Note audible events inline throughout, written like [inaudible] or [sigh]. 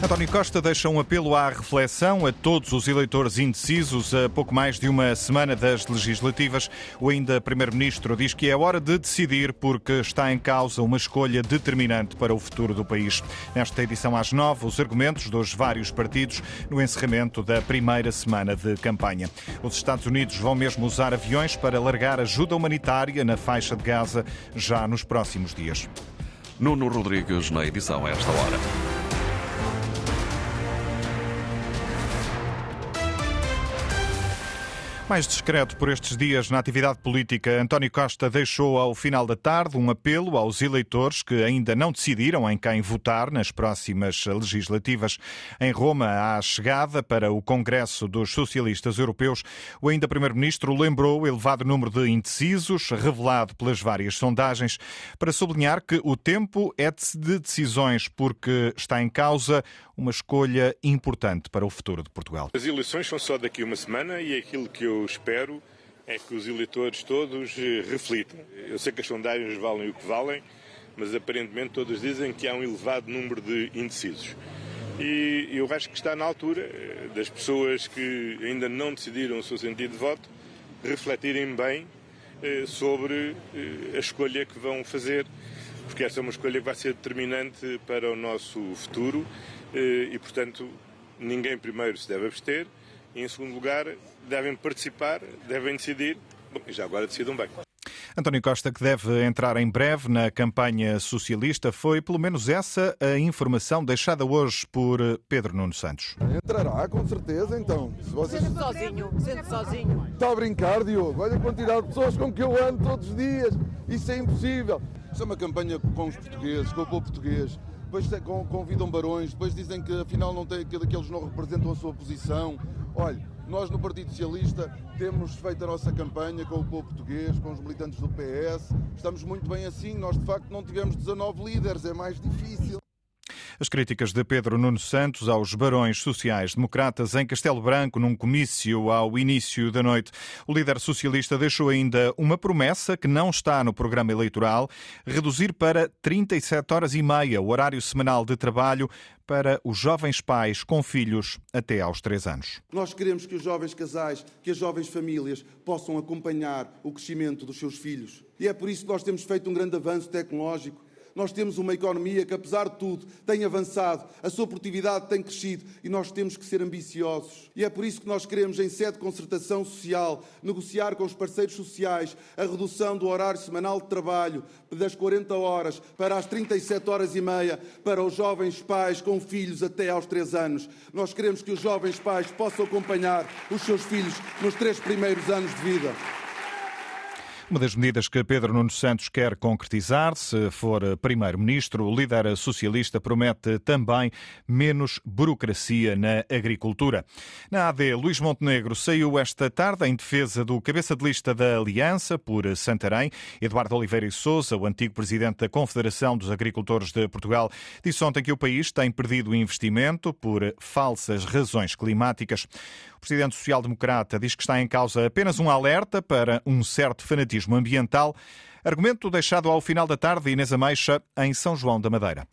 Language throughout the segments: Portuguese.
António Costa deixa um apelo à reflexão a todos os eleitores indecisos a pouco mais de uma semana das legislativas. O ainda Primeiro-Ministro diz que é hora de decidir porque está em causa uma escolha determinante para o futuro do país. Nesta edição às nove, os argumentos dos vários partidos no encerramento da primeira semana de campanha. Os Estados Unidos vão mesmo usar aviões para largar ajuda humanitária na faixa de Gaza já nos próximos dias. Nuno Rodrigues na edição a esta hora. Mais discreto por estes dias na atividade política, António Costa deixou ao final da tarde um apelo aos eleitores que ainda não decidiram em quem votar nas próximas legislativas. Em Roma, à chegada para o Congresso dos Socialistas Europeus, o ainda Primeiro-Ministro lembrou o elevado número de indecisos revelado pelas várias sondagens para sublinhar que o tempo é de decisões porque está em causa uma escolha importante para o futuro de Portugal. As eleições são só daqui uma semana e aquilo que eu espero é que os eleitores todos eh, reflitam. Eu sei que as sondagens valem o que valem, mas aparentemente todos dizem que há um elevado número de indecisos. E eu acho que está na altura eh, das pessoas que ainda não decidiram o seu sentido de voto refletirem bem eh, sobre a escolha que vão fazer, porque essa é uma escolha que vai ser determinante para o nosso futuro e, portanto, ninguém primeiro se deve abster e, em segundo lugar, devem participar, devem decidir Bom, e já agora decidam bem. António Costa, que deve entrar em breve na campanha socialista, foi pelo menos essa a informação deixada hoje por Pedro Nuno Santos. Entrará, com certeza, então. Se você... Sente sozinho, sente sozinho. Está a brincar, Diogo? Olha a quantidade de pessoas com que eu ando todos os dias. Isso é impossível. Isso é uma campanha com os portugueses, com o povo português depois convidam barões, depois dizem que afinal não tem, que aqueles não representam a sua posição. Olha, nós no Partido Socialista temos feito a nossa campanha com o povo português, com os militantes do PS. Estamos muito bem assim. Nós de facto não tivemos 19 líderes, é mais difícil. As críticas de Pedro Nuno Santos aos barões sociais-democratas em Castelo Branco, num comício ao início da noite. O líder socialista deixou ainda uma promessa que não está no programa eleitoral: reduzir para 37 horas e meia o horário semanal de trabalho para os jovens pais com filhos até aos 3 anos. Nós queremos que os jovens casais, que as jovens famílias possam acompanhar o crescimento dos seus filhos. E é por isso que nós temos feito um grande avanço tecnológico nós temos uma economia que, apesar de tudo, tem avançado, a sua produtividade tem crescido e nós temos que ser ambiciosos. E é por isso que nós queremos, em sede de concertação social, negociar com os parceiros sociais a redução do horário semanal de trabalho das 40 horas para as 37 horas e meia para os jovens pais com filhos até aos 3 anos. Nós queremos que os jovens pais possam acompanhar os seus filhos nos três primeiros anos de vida. Uma das medidas que Pedro Nuno Santos quer concretizar, se for primeiro-ministro, o líder socialista promete também menos burocracia na agricultura. Na AD, Luís Montenegro saiu esta tarde em defesa do cabeça de lista da Aliança por Santarém. Eduardo Oliveira e Souza, o antigo presidente da Confederação dos Agricultores de Portugal, disse ontem que o país tem perdido investimento por falsas razões climáticas. O presidente social-democrata diz que está em causa apenas um alerta para um certo fanatismo ambiental. Argumento deixado ao final da tarde, Inês Ameixa, em São João da Madeira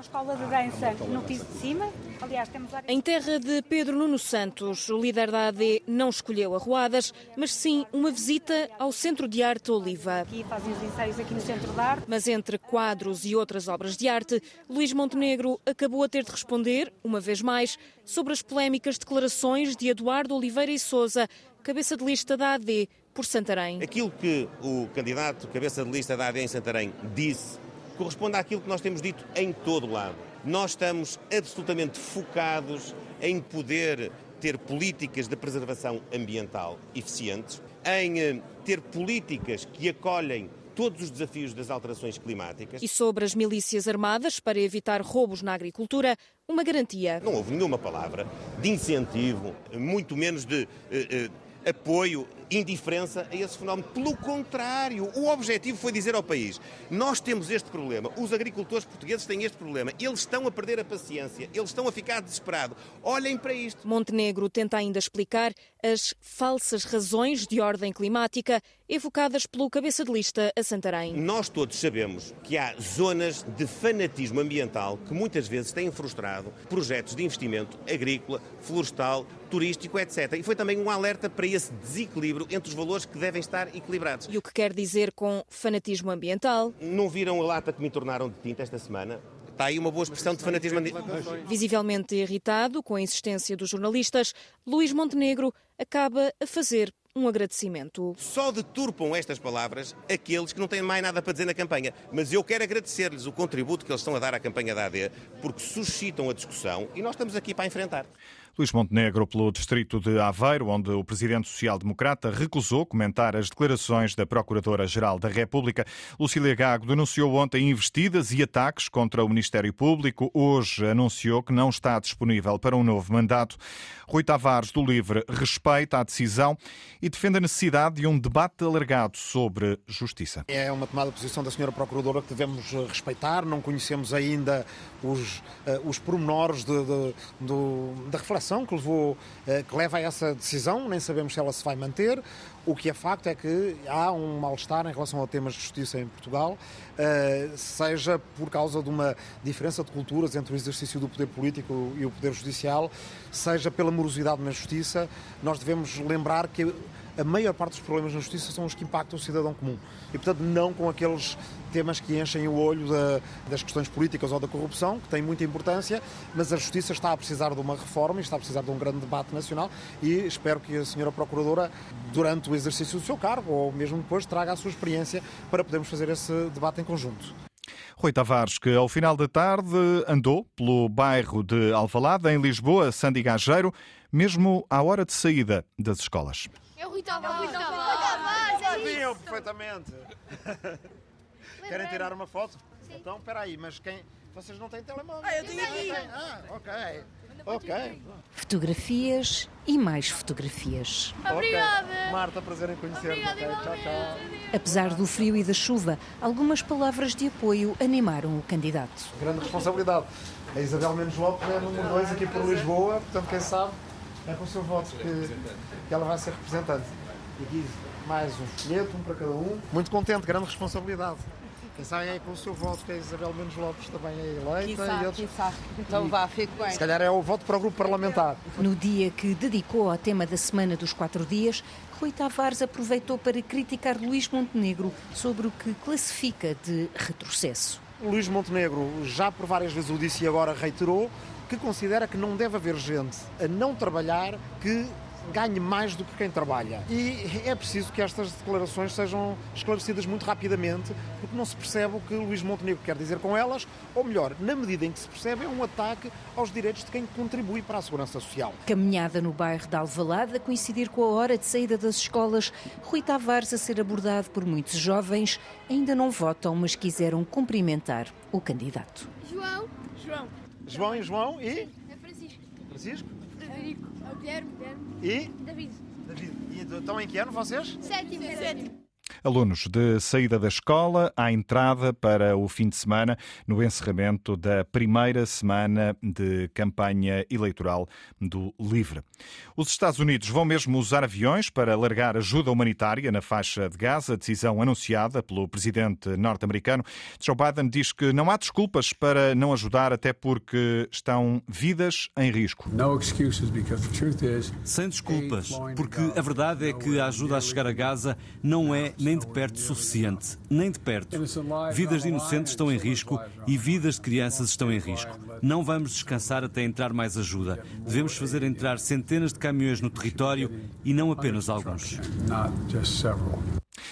uma escola de dança no piso de cima. Aliás, temos Em terra de Pedro Nuno Santos, o líder da AD não escolheu arruadas, mas sim uma visita ao Centro de Arte Oliva. Aqui fazem os ensaios aqui no Centro de Arte. Mas entre quadros e outras obras de arte, Luís Montenegro acabou a ter de responder, uma vez mais, sobre as polémicas declarações de Eduardo Oliveira e Souza, cabeça de lista da AD por Santarém. Aquilo que o candidato cabeça de lista da AD em Santarém disse corresponde àquilo que nós temos dito em todo lado. Nós estamos absolutamente focados em poder ter políticas de preservação ambiental eficientes, em eh, ter políticas que acolhem todos os desafios das alterações climáticas. E sobre as milícias armadas para evitar roubos na agricultura, uma garantia. Não houve nenhuma palavra de incentivo, muito menos de. Eh, eh, apoio, indiferença a esse fenómeno. Pelo contrário, o objetivo foi dizer ao país: nós temos este problema, os agricultores portugueses têm este problema, eles estão a perder a paciência, eles estão a ficar desesperados. Olhem para isto. Montenegro tenta ainda explicar as falsas razões de ordem climática evocadas pelo cabeça de lista a Santarém. Nós todos sabemos que há zonas de fanatismo ambiental que muitas vezes têm frustrado projetos de investimento agrícola, florestal, turístico, etc. E foi também um alerta para esse desequilíbrio entre os valores que devem estar equilibrados. E o que quer dizer com fanatismo ambiental? Não viram a lata que me tornaram de tinta esta semana? Está aí uma boa expressão de fanatismo. Visivelmente irritado com a insistência dos jornalistas, Luís Montenegro acaba a fazer um agradecimento. Só deturpam estas palavras aqueles que não têm mais nada para dizer na campanha. Mas eu quero agradecer-lhes o contributo que eles estão a dar à campanha da AD, porque suscitam a discussão e nós estamos aqui para enfrentar. Luís Montenegro, pelo distrito de Aveiro, onde o presidente social-democrata recusou comentar as declarações da Procuradora-Geral da República. Lucília Gago denunciou ontem investidas e ataques contra o Ministério Público. Hoje anunciou que não está disponível para um novo mandato. Rui Tavares, do Livre, respeita a decisão e defende a necessidade de um debate alargado sobre justiça. É uma tomada de posição da senhora Procuradora que devemos respeitar. Não conhecemos ainda os, uh, os pormenores de, de, de, da reflexão que, levou, uh, que leva a essa decisão. Nem sabemos se ela se vai manter. O que é facto é que há um mal-estar em relação a temas de justiça em Portugal, uh, seja por causa de uma diferença de culturas entre o exercício do poder político e o poder judicial, seja pela morosidade na justiça. Nós devemos lembrar que a maior parte dos problemas na justiça são os que impactam o cidadão comum. E, portanto, não com aqueles temas que enchem o olho da, das questões políticas ou da corrupção, que têm muita importância, mas a justiça está a precisar de uma reforma e está a precisar de um grande debate nacional e espero que a senhora Procuradora, durante o exercício do seu cargo ou mesmo depois, traga a sua experiência para podermos fazer esse debate em conjunto. Rui Tavares, que ao final da tarde andou pelo bairro de Alvalade, em Lisboa, Sandy Gageiro, mesmo à hora de saída das escolas. É o Rui Tavares. É o Rui Tavares. Sabiam perfeitamente. [laughs] Querem tirar uma foto? Sim. Então, espera aí, mas quem... Vocês não têm telemóvel? Ah, eu tenho aqui. Ah, ok. Ok. Fotografias e mais fotografias. Obrigada. Okay. Marta, prazer em conhecer-te. Okay. Tchau, tchau. Apesar do frio e da chuva, algumas palavras de apoio animaram o candidato. Grande responsabilidade. A Isabel Menos Lopes é número 2 aqui por Lisboa, portanto, quem sabe é com o seu voto que, que ela vai ser representante. E aqui mais um folheto, um para cada um. Muito contente, grande responsabilidade. Quem sabe é com o seu voto que a Isabel Menos Lopes também é eleita. Quem e outros... sabe. Então vá, fique bem. Se calhar é o voto para o grupo parlamentar. No dia que dedicou ao tema da Semana dos Quatro Dias, Rui Tavares aproveitou para criticar Luís Montenegro sobre o que classifica de retrocesso. Luís Montenegro já por várias vezes o disse e agora reiterou que considera que não deve haver gente a não trabalhar que ganhe mais do que quem trabalha. E é preciso que estas declarações sejam esclarecidas muito rapidamente, porque não se percebe o que Luís Montenegro quer dizer com elas, ou melhor, na medida em que se percebe, é um ataque aos direitos de quem contribui para a segurança social. Caminhada no bairro de Alvalade, a coincidir com a hora de saída das escolas, Rui Tavares a ser abordado por muitos jovens, ainda não votam, mas quiseram cumprimentar o candidato. João. João. João e João e? É Francisco. Francisco? Frederico. Guilherme. Guilherme. E? David. David. E estão em que ano vocês? Sétimo. Sétimo. Alunos de saída da escola à entrada para o fim de semana, no encerramento da primeira semana de campanha eleitoral do LIVRE. Os Estados Unidos vão mesmo usar aviões para largar ajuda humanitária na faixa de Gaza, decisão anunciada pelo presidente norte-americano. Joe Biden diz que não há desculpas para não ajudar, até porque estão vidas em risco. Sem desculpas, porque a verdade é que a ajuda a chegar a Gaza não é nem de perto suficiente, nem de perto. Vidas de inocentes estão em risco e vidas de crianças estão em risco. Não vamos descansar até entrar mais ajuda. Devemos fazer entrar centenas de caminhões no território e não apenas alguns.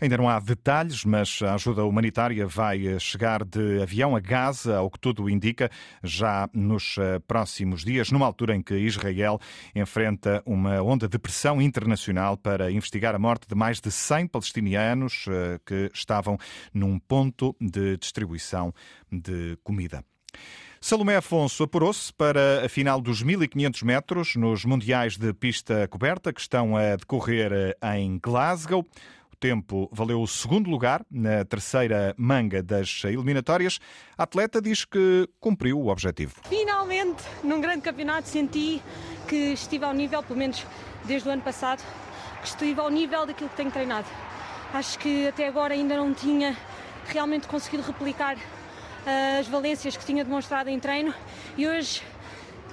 Ainda não há detalhes, mas a ajuda humanitária vai chegar de avião a Gaza, ao que tudo indica, já nos eh, próximos dias, numa altura em que Israel enfrenta uma onda de pressão internacional para investigar a morte de mais de 100 palestinianos eh, que estavam num ponto de distribuição de comida. Salomé Afonso apurou-se para a final dos 1500 metros nos Mundiais de Pista Coberta que estão a decorrer eh, em Glasgow tempo valeu o segundo lugar na terceira manga das eliminatórias. A atleta diz que cumpriu o objetivo. Finalmente, num grande campeonato, senti que estive ao nível, pelo menos desde o ano passado, que estive ao nível daquilo que tenho treinado. Acho que até agora ainda não tinha realmente conseguido replicar uh, as valências que tinha demonstrado em treino e hoje,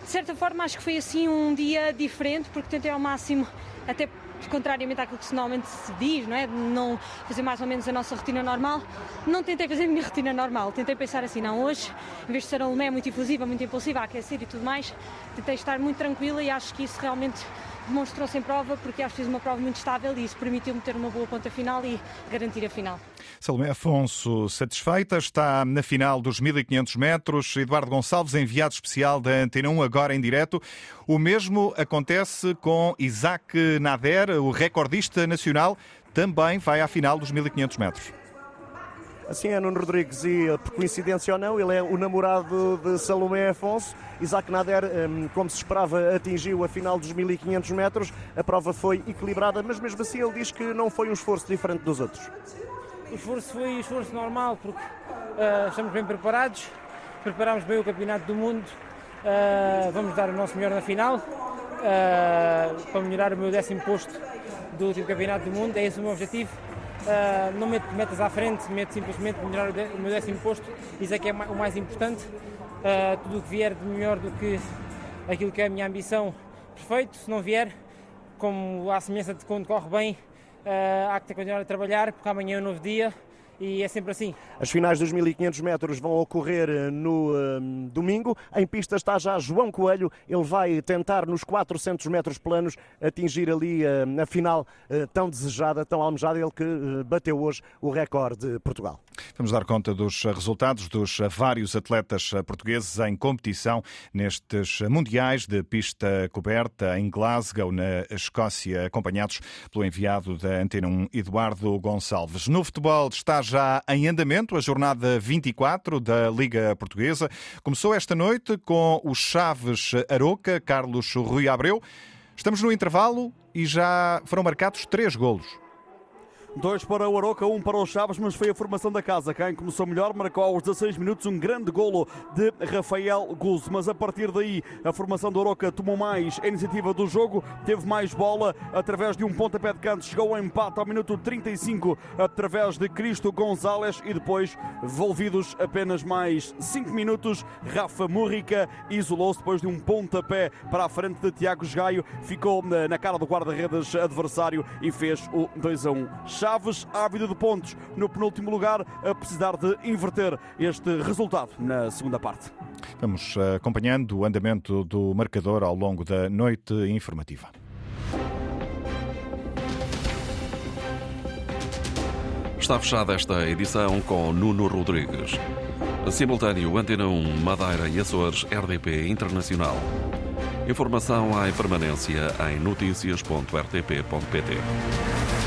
de certa forma, acho que foi assim um dia diferente, porque tentei ao máximo, até contrariamente àquilo que normalmente se diz, não é? Não fazer mais ou menos a nossa rotina normal. Não tentei fazer a minha [laughs] rotina normal. Tentei pensar assim, não, hoje, em vez de ser a Lumé muito efusiva, muito impulsiva, a aquecer e tudo mais, tentei estar muito tranquila e acho que isso realmente demonstrou-se em prova porque acho que fiz uma prova muito estável e isso permitiu-me ter uma boa ponta final e garantir a final. Salomé Afonso, satisfeita, está na final dos 1500 metros. Eduardo Gonçalves, enviado especial da Antena 1, agora em direto. O mesmo acontece com Isaac Nader, o recordista nacional, também vai à final dos 1500 metros. Assim é, Nuno Rodrigues, e por coincidência ou não, ele é o namorado de Salomé Afonso. Isaac Nader, hum, como se esperava, atingiu a final dos 1500 metros. A prova foi equilibrada, mas mesmo assim ele diz que não foi um esforço diferente dos outros. O esforço foi um esforço normal, porque uh, estamos bem preparados, preparámos bem o Campeonato do Mundo, uh, vamos dar o nosso melhor na final, uh, para melhorar o meu décimo posto do último Campeonato do Mundo, é esse o meu objetivo. Uh, não meto metas à frente, meto simplesmente melhorar o meu décimo posto, isso é que é o mais importante. Uh, tudo o que vier de melhor do que aquilo que é a minha ambição, perfeito. Se não vier, como a semelhança de quando corre bem, uh, há que continuar a trabalhar, porque amanhã é um novo dia e é sempre assim. As finais dos 1500 metros vão ocorrer eh, no um, domingo. Em pista está já João Coelho. Ele vai tentar nos 400 metros planos atingir ali uh, a final uh, tão desejada, tão almejada. Ele que uh, bateu hoje o recorde de Portugal. Vamos dar conta dos resultados dos vários atletas portugueses em competição nestes mundiais de pista coberta em Glasgow, na Escócia, acompanhados pelo enviado da Antena 1, Eduardo Gonçalves. No futebol está já em andamento a jornada 24 da Liga Portuguesa. Começou esta noite com o Chaves Aroca, Carlos Rui Abreu. Estamos no intervalo e já foram marcados três golos. Dois para o Aroca, um para o Chaves, mas foi a formação da casa. Quem começou melhor marcou aos 16 minutos um grande golo de Rafael Guzzo. Mas a partir daí, a formação do Aroca tomou mais a iniciativa do jogo, teve mais bola através de um pontapé de canto. Chegou ao empate ao minuto 35 através de Cristo Gonzalez e depois, envolvidos apenas mais 5 minutos, Rafa Múrica isolou-se depois de um pontapé para a frente de Tiago Gaio. Ficou na cara do guarda-redes adversário e fez o 2 a 1. Chaves, ávido de pontos, no penúltimo lugar, a precisar de inverter este resultado na segunda parte. Vamos eh, acompanhando o andamento do marcador ao longo da noite informativa. Está fechada esta edição com Nuno Rodrigues. Simultâneo Antena 1, Madeira e Açores, RDP Internacional. Informação em permanência em notícias.rtp.pt.